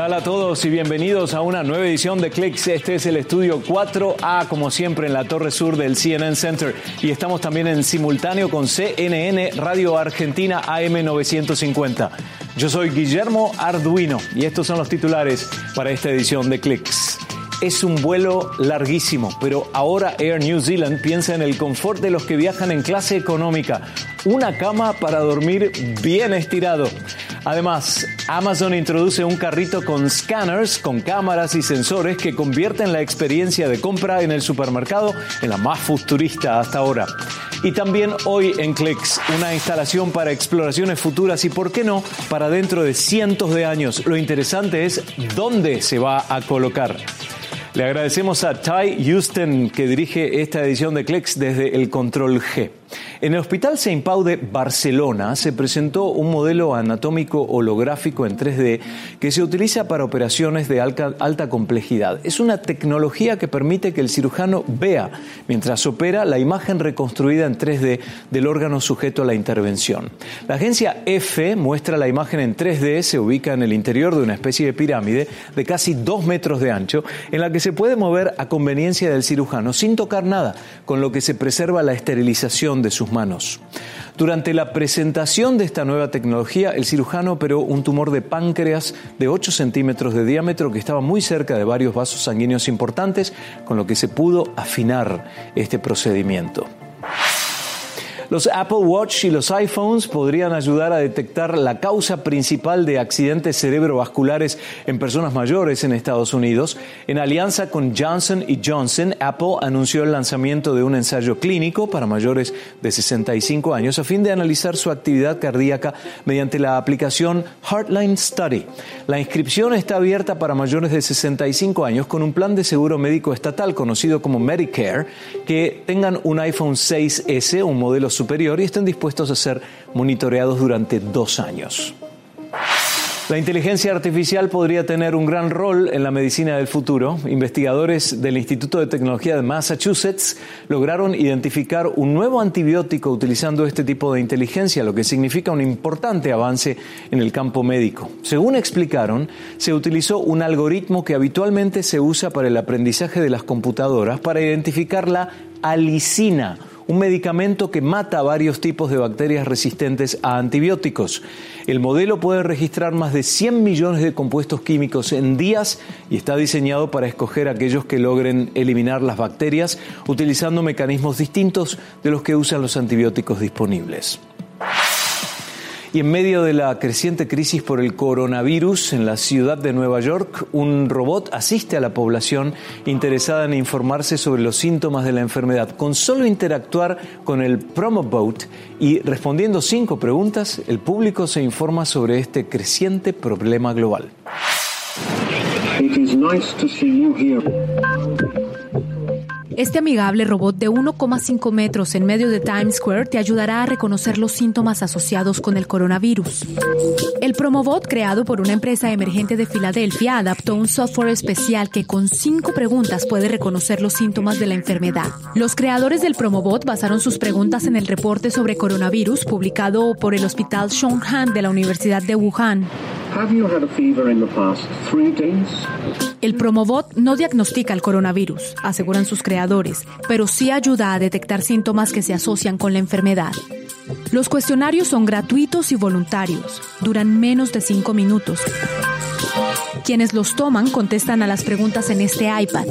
tal a todos y bienvenidos a una nueva edición de Clicks. Este es el estudio 4A, como siempre, en la torre sur del CNN Center. Y estamos también en simultáneo con CNN Radio Argentina AM950. Yo soy Guillermo Arduino y estos son los titulares para esta edición de Clicks. Es un vuelo larguísimo, pero ahora Air New Zealand piensa en el confort de los que viajan en clase económica. Una cama para dormir bien estirado. Además, Amazon introduce un carrito con scanners, con cámaras y sensores que convierten la experiencia de compra en el supermercado en la más futurista hasta ahora. Y también hoy en Clicks, una instalación para exploraciones futuras y, por qué no, para dentro de cientos de años. Lo interesante es dónde se va a colocar. Le agradecemos a Ty Houston que dirige esta edición de Clicks desde el Control G. En el Hospital Saint Pau de Barcelona se presentó un modelo anatómico holográfico en 3D que se utiliza para operaciones de alta, alta, complejidad. Es una tecnología que permite que el cirujano vea, mientras opera, la imagen reconstruida en 3D del órgano sujeto a la intervención. La agencia EFE muestra la imagen en 3D, se ubica en el interior de una especie de pirámide de casi dos metros de ancho, en la que se puede mover a conveniencia del cirujano sin tocar nada, con lo que se preserva la esterilización de sus manos. Durante la presentación de esta nueva tecnología, el cirujano operó un tumor de páncreas de 8 centímetros de diámetro que estaba muy cerca de varios vasos sanguíneos importantes, con lo que se pudo afinar este procedimiento. Los Apple Watch y los iPhones podrían ayudar a detectar la causa principal de accidentes cerebrovasculares en personas mayores en Estados Unidos. En alianza con Johnson Johnson, Apple anunció el lanzamiento de un ensayo clínico para mayores de 65 años a fin de analizar su actividad cardíaca mediante la aplicación Heartline Study. La inscripción está abierta para mayores de 65 años con un plan de seguro médico estatal conocido como Medicare que tengan un iPhone 6S, un modelo y estén dispuestos a ser monitoreados durante dos años. La inteligencia artificial podría tener un gran rol en la medicina del futuro. Investigadores del Instituto de Tecnología de Massachusetts lograron identificar un nuevo antibiótico utilizando este tipo de inteligencia, lo que significa un importante avance en el campo médico. Según explicaron, se utilizó un algoritmo que habitualmente se usa para el aprendizaje de las computadoras para identificar la alicina un medicamento que mata varios tipos de bacterias resistentes a antibióticos. El modelo puede registrar más de 100 millones de compuestos químicos en días y está diseñado para escoger aquellos que logren eliminar las bacterias utilizando mecanismos distintos de los que usan los antibióticos disponibles. Y en medio de la creciente crisis por el coronavirus en la ciudad de Nueva York, un robot asiste a la población interesada en informarse sobre los síntomas de la enfermedad. Con solo interactuar con el PromoBot y respondiendo cinco preguntas, el público se informa sobre este creciente problema global. Este amigable robot de 1,5 metros en medio de Times Square te ayudará a reconocer los síntomas asociados con el coronavirus. El Promobot, creado por una empresa emergente de Filadelfia, adaptó un software especial que con cinco preguntas puede reconocer los síntomas de la enfermedad. Los creadores del Promobot basaron sus preguntas en el reporte sobre coronavirus publicado por el Hospital Shonghan de la Universidad de Wuhan. El Promobot no diagnostica el coronavirus, aseguran sus creadores, pero sí ayuda a detectar síntomas que se asocian con la enfermedad. Los cuestionarios son gratuitos y voluntarios, duran menos de cinco minutos. Quienes los toman contestan a las preguntas en este iPad.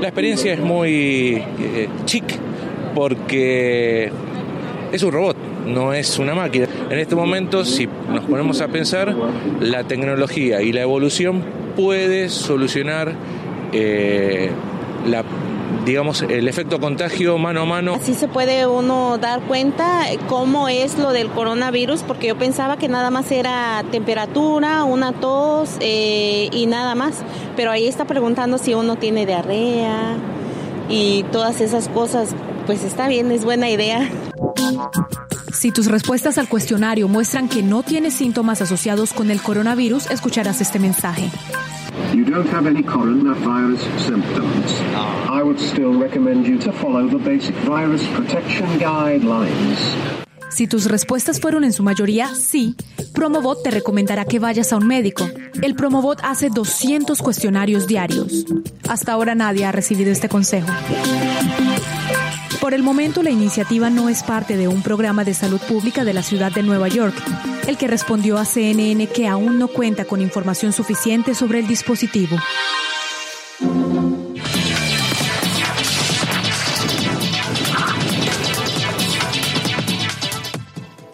La experiencia es muy eh, chic porque es un robot, no es una máquina. En este momento, si nos ponemos a pensar, la tecnología y la evolución puede solucionar eh, digamos, el efecto contagio mano a mano. Así se puede uno dar cuenta cómo es lo del coronavirus, porque yo pensaba que nada más era temperatura, una tos eh, y nada más, pero ahí está preguntando si uno tiene diarrea y todas esas cosas, pues está bien, es buena idea. Si tus respuestas al cuestionario muestran que no tienes síntomas asociados con el coronavirus, escucharás este mensaje. You don't have any coronavirus symptoms. I would still recommend you to follow the basic virus protection guidelines. Si tus respuestas fueron en su mayoría sí, Promobot te recomendará que vayas a un médico. El Promobot hace 200 cuestionarios diarios. Hasta ahora nadie ha recibido este consejo. Por el momento, la iniciativa no es parte de un programa de salud pública de la ciudad de Nueva York, el que respondió a CNN que aún no cuenta con información suficiente sobre el dispositivo.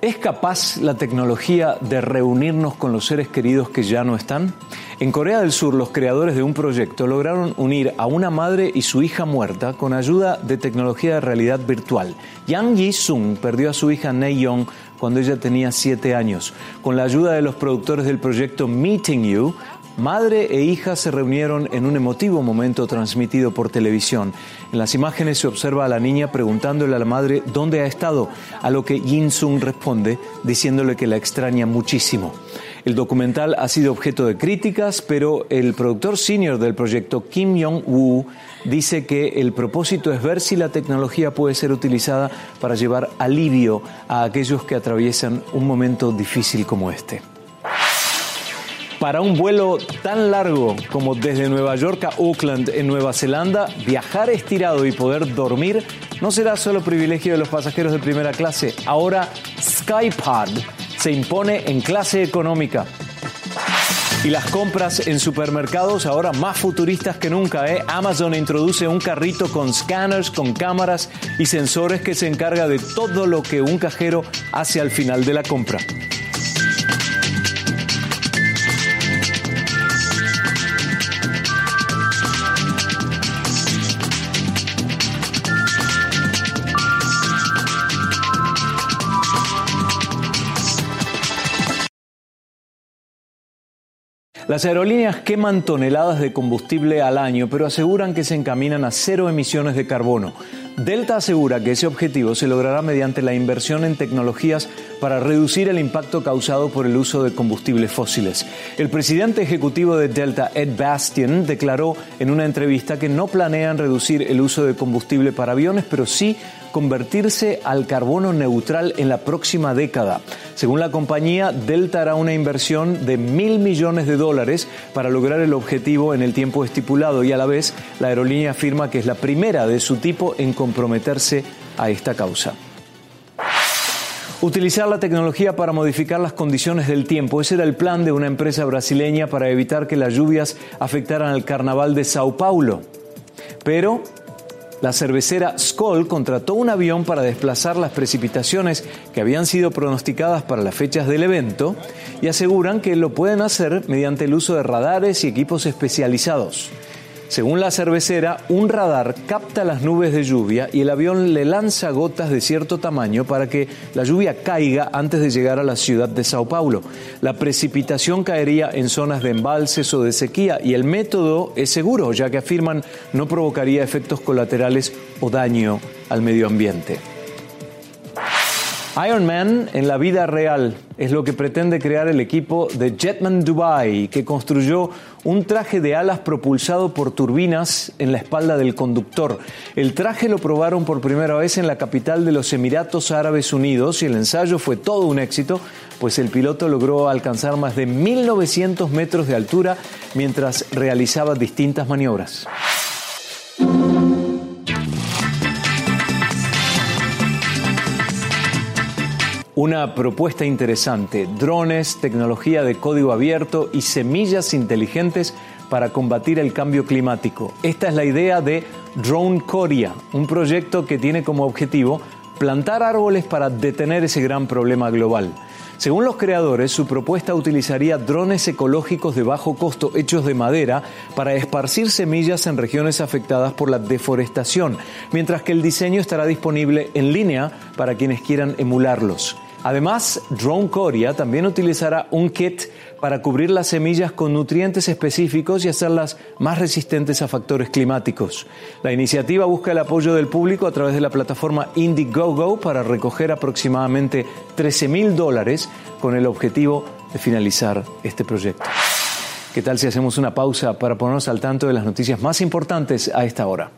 ¿Es capaz la tecnología de reunirnos con los seres queridos que ya no están? En Corea del Sur, los creadores de un proyecto lograron unir a una madre y su hija muerta con ayuda de tecnología de realidad virtual. Yang Yi-sung perdió a su hija Nae Young cuando ella tenía siete años. Con la ayuda de los productores del proyecto Meeting You, Madre e hija se reunieron en un emotivo momento transmitido por televisión. En las imágenes se observa a la niña preguntándole a la madre dónde ha estado, a lo que Jin Sung responde diciéndole que la extraña muchísimo. El documental ha sido objeto de críticas, pero el productor senior del proyecto, Kim Jong-woo, dice que el propósito es ver si la tecnología puede ser utilizada para llevar alivio a aquellos que atraviesan un momento difícil como este. Para un vuelo tan largo como desde Nueva York a Auckland en Nueva Zelanda, viajar estirado y poder dormir no será solo privilegio de los pasajeros de primera clase. Ahora Skypad se impone en clase económica. Y las compras en supermercados ahora más futuristas que nunca. ¿eh? Amazon introduce un carrito con scanners, con cámaras y sensores que se encarga de todo lo que un cajero hace al final de la compra. Las aerolíneas queman toneladas de combustible al año, pero aseguran que se encaminan a cero emisiones de carbono. Delta asegura que ese objetivo se logrará mediante la inversión en tecnologías para reducir el impacto causado por el uso de combustibles fósiles. El presidente ejecutivo de Delta, Ed Bastian, declaró en una entrevista que no planean reducir el uso de combustible para aviones, pero sí convertirse al carbono neutral en la próxima década. Según la compañía, Delta hará una inversión de mil millones de dólares para lograr el objetivo en el tiempo estipulado y a la vez la aerolínea afirma que es la primera de su tipo en comprometerse a esta causa. Utilizar la tecnología para modificar las condiciones del tiempo. Ese era el plan de una empresa brasileña para evitar que las lluvias afectaran el carnaval de Sao Paulo. Pero la cervecera Skoll contrató un avión para desplazar las precipitaciones que habían sido pronosticadas para las fechas del evento y aseguran que lo pueden hacer mediante el uso de radares y equipos especializados. Según la cervecera, un radar capta las nubes de lluvia y el avión le lanza gotas de cierto tamaño para que la lluvia caiga antes de llegar a la ciudad de Sao Paulo. La precipitación caería en zonas de embalses o de sequía y el método es seguro, ya que afirman no provocaría efectos colaterales o daño al medio ambiente. Iron Man en la vida real es lo que pretende crear el equipo de Jetman Dubai, que construyó un traje de alas propulsado por turbinas en la espalda del conductor. El traje lo probaron por primera vez en la capital de los Emiratos Árabes Unidos y el ensayo fue todo un éxito, pues el piloto logró alcanzar más de 1.900 metros de altura mientras realizaba distintas maniobras. Una propuesta interesante, drones, tecnología de código abierto y semillas inteligentes para combatir el cambio climático. Esta es la idea de Drone Korea, un proyecto que tiene como objetivo plantar árboles para detener ese gran problema global. Según los creadores, su propuesta utilizaría drones ecológicos de bajo costo hechos de madera para esparcir semillas en regiones afectadas por la deforestación, mientras que el diseño estará disponible en línea para quienes quieran emularlos. Además, Drone Coria también utilizará un kit para cubrir las semillas con nutrientes específicos y hacerlas más resistentes a factores climáticos. La iniciativa busca el apoyo del público a través de la plataforma Indiegogo para recoger aproximadamente 13 mil dólares con el objetivo de finalizar este proyecto. ¿Qué tal si hacemos una pausa para ponernos al tanto de las noticias más importantes a esta hora?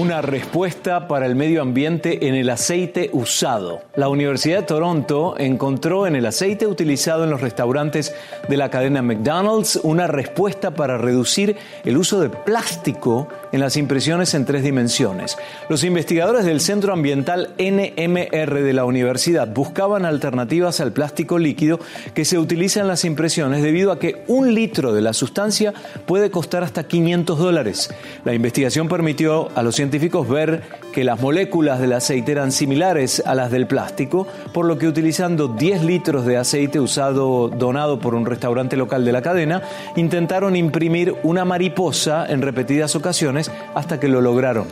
Una respuesta para el medio ambiente en el aceite usado. La Universidad de Toronto encontró en el aceite utilizado en los restaurantes de la cadena McDonald's una respuesta para reducir el uso de plástico en las impresiones en tres dimensiones. Los investigadores del Centro Ambiental NMR de la universidad buscaban alternativas al plástico líquido que se utiliza en las impresiones debido a que un litro de la sustancia puede costar hasta 500 dólares. La investigación permitió a los científicos ver que las moléculas del aceite eran similares a las del plástico, por lo que utilizando 10 litros de aceite usado donado por un restaurante local de la cadena, intentaron imprimir una mariposa en repetidas ocasiones hasta que lo lograron.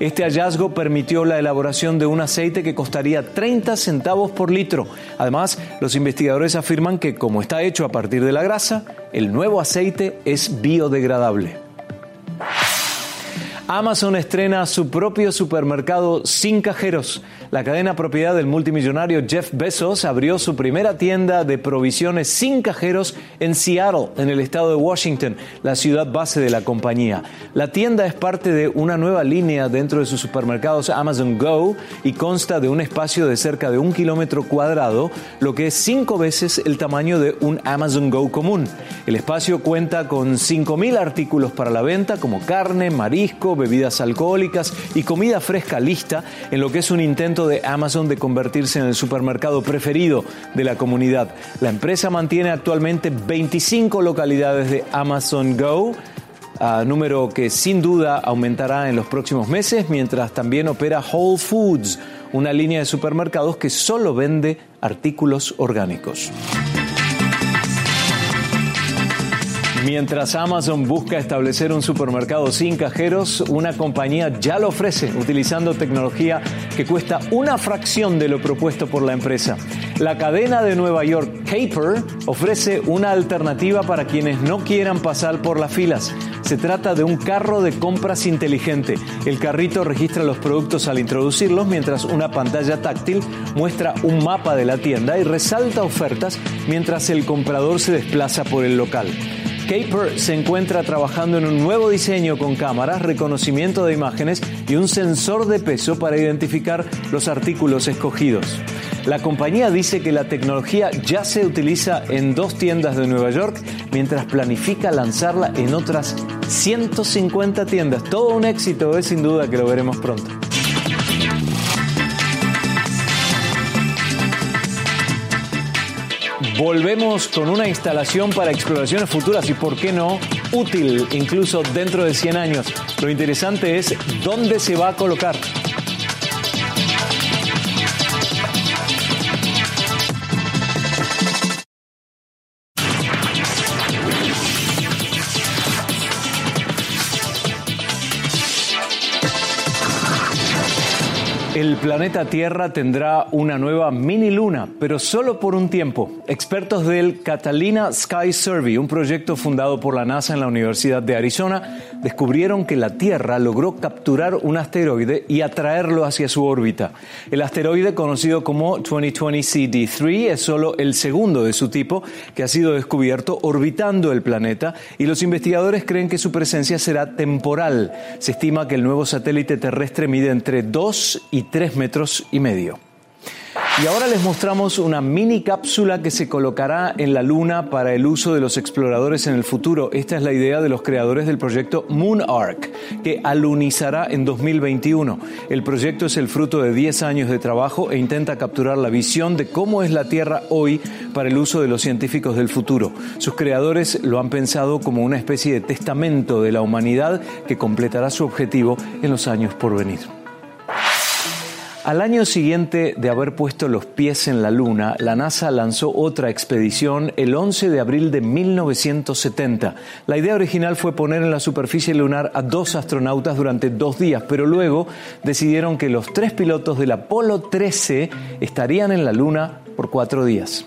Este hallazgo permitió la elaboración de un aceite que costaría 30 centavos por litro. Además, los investigadores afirman que como está hecho a partir de la grasa, el nuevo aceite es biodegradable. Amazon estrena su propio supermercado sin cajeros. La cadena propiedad del multimillonario Jeff Bezos abrió su primera tienda de provisiones sin cajeros en Seattle, en el estado de Washington, la ciudad base de la compañía. La tienda es parte de una nueva línea dentro de sus supermercados Amazon Go y consta de un espacio de cerca de un kilómetro cuadrado, lo que es cinco veces el tamaño de un Amazon Go común. El espacio cuenta con 5.000 artículos para la venta como carne, marisco, bebidas alcohólicas y comida fresca lista en lo que es un intento de Amazon de convertirse en el supermercado preferido de la comunidad. La empresa mantiene actualmente 25 localidades de Amazon Go. Número que sin duda aumentará en los próximos meses, mientras también opera Whole Foods, una línea de supermercados que solo vende artículos orgánicos. Mientras Amazon busca establecer un supermercado sin cajeros, una compañía ya lo ofrece utilizando tecnología que cuesta una fracción de lo propuesto por la empresa. La cadena de Nueva York Caper ofrece una alternativa para quienes no quieran pasar por las filas. Se trata de un carro de compras inteligente. El carrito registra los productos al introducirlos mientras una pantalla táctil muestra un mapa de la tienda y resalta ofertas mientras el comprador se desplaza por el local. Caper se encuentra trabajando en un nuevo diseño con cámaras, reconocimiento de imágenes y un sensor de peso para identificar los artículos escogidos. La compañía dice que la tecnología ya se utiliza en dos tiendas de Nueva York mientras planifica lanzarla en otras 150 tiendas. Todo un éxito, es sin duda que lo veremos pronto. Volvemos con una instalación para exploraciones futuras y, por qué no, útil incluso dentro de 100 años. Lo interesante es dónde se va a colocar. Planeta Tierra tendrá una nueva mini luna, pero solo por un tiempo. Expertos del Catalina Sky Survey, un proyecto fundado por la NASA en la Universidad de Arizona, descubrieron que la Tierra logró capturar un asteroide y atraerlo hacia su órbita. El asteroide, conocido como 2020 CD3, es solo el segundo de su tipo que ha sido descubierto orbitando el planeta y los investigadores creen que su presencia será temporal. Se estima que el nuevo satélite terrestre mide entre 2 y 3 metros y medio. Y ahora les mostramos una mini cápsula que se colocará en la Luna para el uso de los exploradores en el futuro. Esta es la idea de los creadores del proyecto Moon Arc, que alunizará en 2021. El proyecto es el fruto de 10 años de trabajo e intenta capturar la visión de cómo es la Tierra hoy para el uso de los científicos del futuro. Sus creadores lo han pensado como una especie de testamento de la humanidad que completará su objetivo en los años por venir. Al año siguiente de haber puesto los pies en la Luna, la NASA lanzó otra expedición el 11 de abril de 1970. La idea original fue poner en la superficie lunar a dos astronautas durante dos días, pero luego decidieron que los tres pilotos del Apolo 13 estarían en la Luna por cuatro días.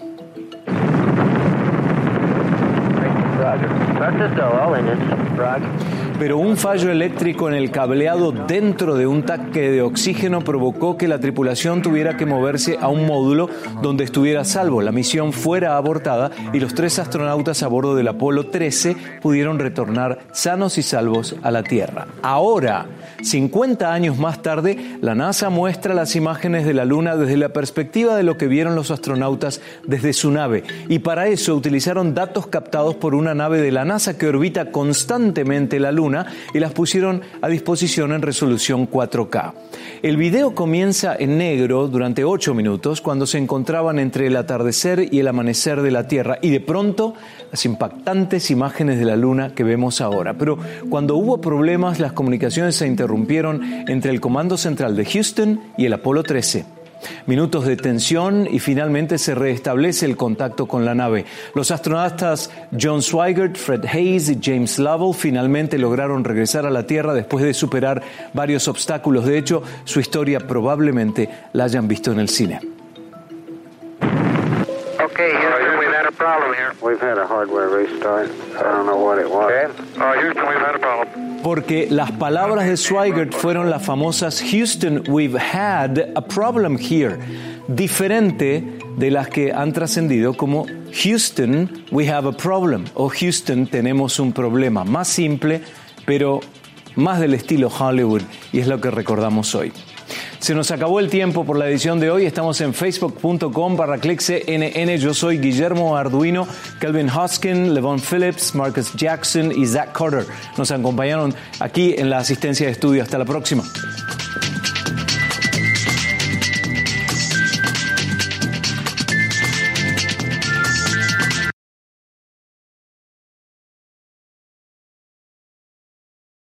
Pero un fallo eléctrico en el cableado dentro de un tanque de oxígeno provocó que la tripulación tuviera que moverse a un módulo donde estuviera salvo. La misión fuera abortada y los tres astronautas a bordo del Apolo 13 pudieron retornar sanos y salvos a la Tierra. Ahora, 50 años más tarde, la NASA muestra las imágenes de la Luna desde la perspectiva de lo que vieron los astronautas desde su nave. Y para eso utilizaron datos captados por una nave de la NASA que orbita constantemente la Luna y las pusieron a disposición en resolución 4K. El video comienza en negro durante 8 minutos cuando se encontraban entre el atardecer y el amanecer de la Tierra y de pronto las impactantes imágenes de la Luna que vemos ahora. Pero cuando hubo problemas, las comunicaciones se interrumpieron entre el Comando Central de Houston y el Apolo 13. Minutos de tensión y finalmente se restablece el contacto con la nave. Los astronautas John Swigert, Fred Hayes y James Lovell finalmente lograron regresar a la Tierra después de superar varios obstáculos. De hecho, su historia probablemente la hayan visto en el cine. Okay, Houston, we've had a problem here. We've had a hardware restart. I don't know what it was. Uh, Houston, we've had a problem. Porque las palabras de Swigert fueron las famosas Houston, we've had a problem here, diferente de las que han trascendido como Houston, we have a problem o Houston, tenemos un problema. Más simple, pero más del estilo Hollywood y es lo que recordamos hoy. Se nos acabó el tiempo por la edición de hoy. Estamos en facebook.com barra CNN. Yo soy Guillermo Arduino, Kelvin Hoskin, Levon Phillips, Marcus Jackson y Zach Carter. Nos acompañaron aquí en la asistencia de estudio. Hasta la próxima.